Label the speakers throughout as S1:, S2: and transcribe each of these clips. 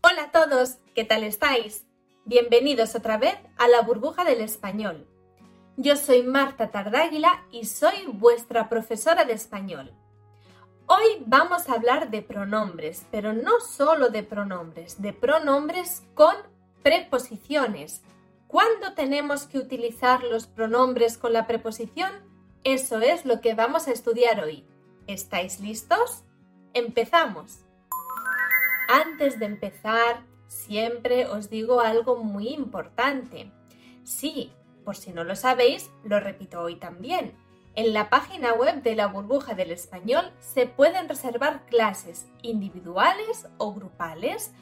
S1: Hola a todos, ¿qué tal estáis? Bienvenidos otra vez a la burbuja del español. Yo soy Marta Tardáguila y soy vuestra profesora de español. Hoy vamos a hablar de pronombres, pero no solo de pronombres, de pronombres con preposiciones. ¿Cuándo tenemos que utilizar los pronombres con la preposición? Eso es lo que vamos a estudiar hoy. ¿Estáis listos? Empezamos. Antes de empezar, siempre os digo algo muy importante. Sí, por si no lo sabéis, lo repito hoy también. En la página web de la burbuja del español se pueden reservar clases individuales o grupales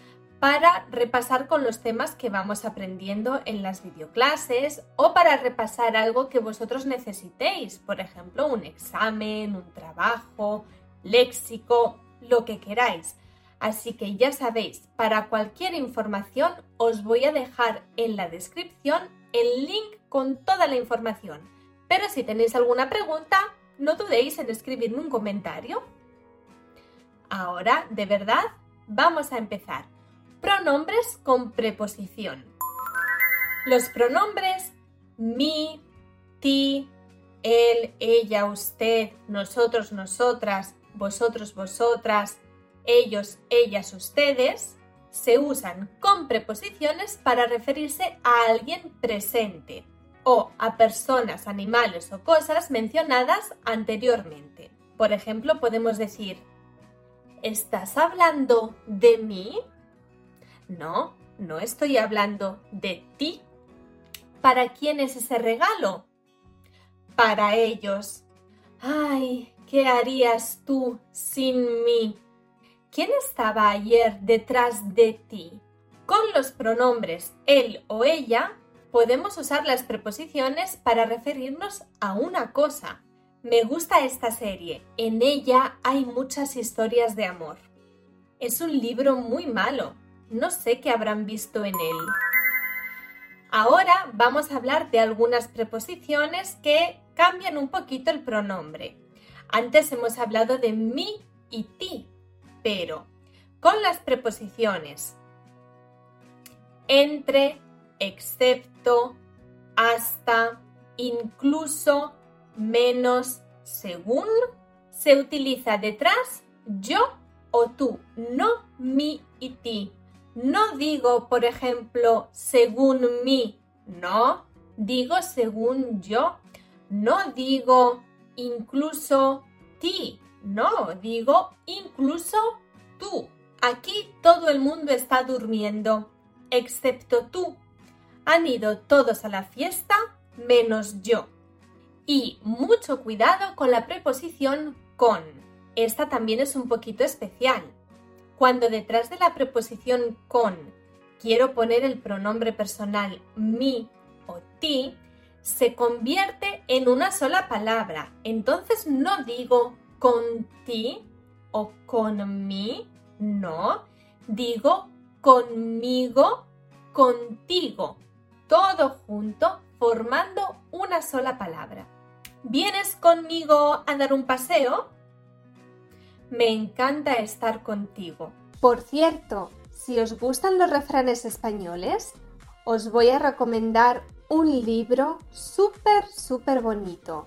S1: para repasar con los temas que vamos aprendiendo en las videoclases o para repasar algo que vosotros necesitéis, por ejemplo, un examen, un trabajo, léxico, lo que queráis. Así que ya sabéis, para cualquier información os voy a dejar en la descripción el link con toda la información. Pero si tenéis alguna pregunta, no dudéis en escribirme un comentario. Ahora, de verdad, vamos a empezar. Pronombres con preposición. Los pronombres mi, ti, él, ella, usted, nosotros, nosotras, vosotros, vosotras, ellos, ellas, ustedes, se usan con preposiciones para referirse a alguien presente o a personas, animales o cosas mencionadas anteriormente. Por ejemplo, podemos decir, ¿estás hablando de mí? No, no estoy hablando de ti. ¿Para quién es ese regalo? Para ellos. Ay, ¿qué harías tú sin mí? ¿Quién estaba ayer detrás de ti? Con los pronombres él o ella podemos usar las preposiciones para referirnos a una cosa. Me gusta esta serie, en ella hay muchas historias de amor. Es un libro muy malo, no sé qué habrán visto en él. Ahora vamos a hablar de algunas preposiciones que cambian un poquito el pronombre. Antes hemos hablado de mi y ti, pero con las preposiciones entre, excepto, hasta, incluso, menos, según, se utiliza detrás yo o tú, no mi y ti. No digo, por ejemplo, según mí, no, digo según yo. No digo incluso ti, no, digo incluso tú. Aquí todo el mundo está durmiendo, excepto tú. Han ido todos a la fiesta menos yo. Y mucho cuidado con la preposición con. Esta también es un poquito especial. Cuando detrás de la preposición con quiero poner el pronombre personal mi o ti, se convierte en una sola palabra. Entonces no digo con ti o con mí, no. Digo conmigo, contigo, todo junto formando una sola palabra. ¿Vienes conmigo a dar un paseo? Me encanta estar contigo.
S2: Por cierto, si os gustan los refranes españoles, os voy a recomendar un libro súper, súper bonito.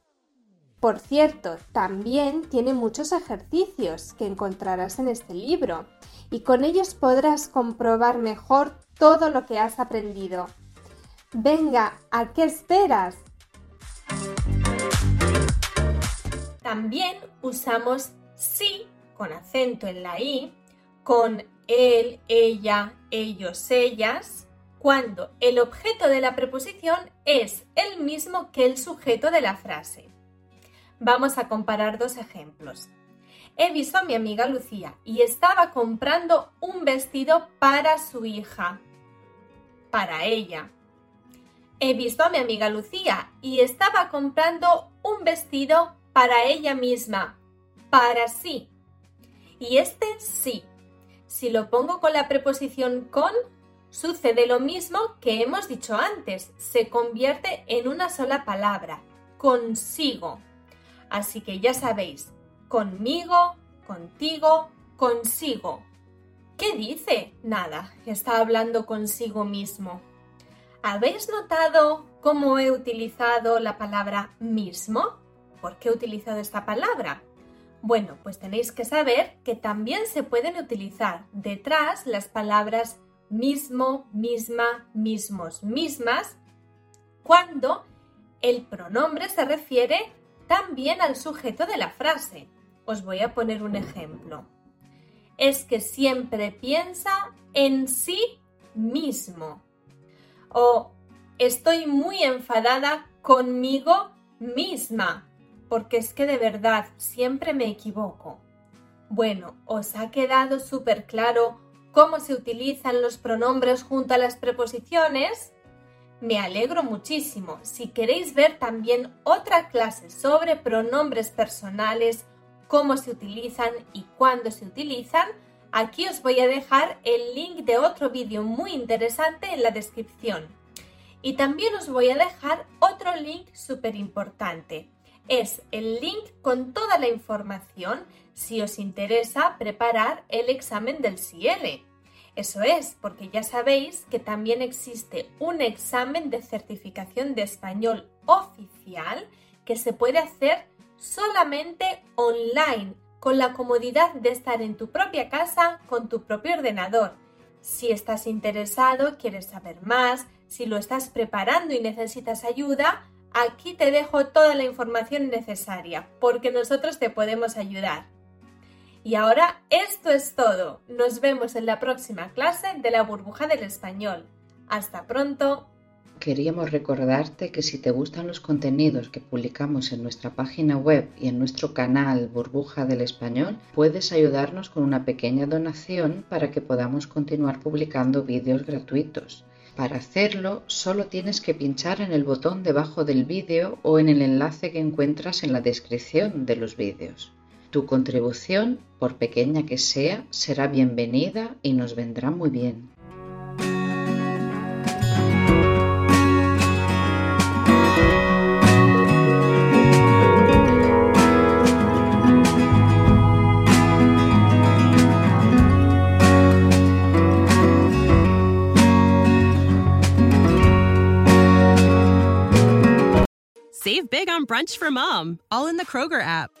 S2: Por cierto, también tiene muchos ejercicios que encontrarás en este libro y con ellos podrás comprobar mejor todo lo que has aprendido. Venga, ¿a qué esperas?
S1: También usamos sí con acento en la i, con él, ella, ellos, ellas, cuando el objeto de la preposición es el mismo que el sujeto de la frase. Vamos a comparar dos ejemplos. He visto a mi amiga Lucía y estaba comprando un vestido para su hija. Para ella. He visto a mi amiga Lucía y estaba comprando un vestido para ella misma. Para sí. Y este sí. Si lo pongo con la preposición con, sucede lo mismo que hemos dicho antes. Se convierte en una sola palabra. Consigo. Así que ya sabéis, conmigo, contigo, consigo. ¿Qué dice? Nada, está hablando consigo mismo. ¿Habéis notado cómo he utilizado la palabra mismo? ¿Por qué he utilizado esta palabra? Bueno, pues tenéis que saber que también se pueden utilizar detrás las palabras mismo, misma, mismos, mismas, cuando el pronombre se refiere también al sujeto de la frase. Os voy a poner un ejemplo. Es que siempre piensa en sí mismo. O estoy muy enfadada conmigo misma, porque es que de verdad siempre me equivoco. Bueno, ¿os ha quedado súper claro cómo se utilizan los pronombres junto a las preposiciones? Me alegro muchísimo. Si queréis ver también otra clase sobre pronombres personales, cómo se utilizan y cuándo se utilizan, aquí os voy a dejar el link de otro vídeo muy interesante en la descripción. Y también os voy a dejar otro link súper importante. Es el link con toda la información si os interesa preparar el examen del CIELE. Eso es, porque ya sabéis que también existe un examen de certificación de español oficial que se puede hacer solamente online, con la comodidad de estar en tu propia casa con tu propio ordenador. Si estás interesado, quieres saber más, si lo estás preparando y necesitas ayuda, aquí te dejo toda la información necesaria, porque nosotros te podemos ayudar. Y ahora esto es todo. Nos vemos en la próxima clase de la burbuja del español. Hasta pronto.
S3: Queríamos recordarte que si te gustan los contenidos que publicamos en nuestra página web y en nuestro canal Burbuja del Español, puedes ayudarnos con una pequeña donación para que podamos continuar publicando vídeos gratuitos. Para hacerlo, solo tienes que pinchar en el botón debajo del vídeo o en el enlace que encuentras en la descripción de los vídeos. Tu contribución, por pequeña que sea, será bienvenida y nos vendrá muy bien.
S4: Save big on brunch for mom, all in the Kroger app.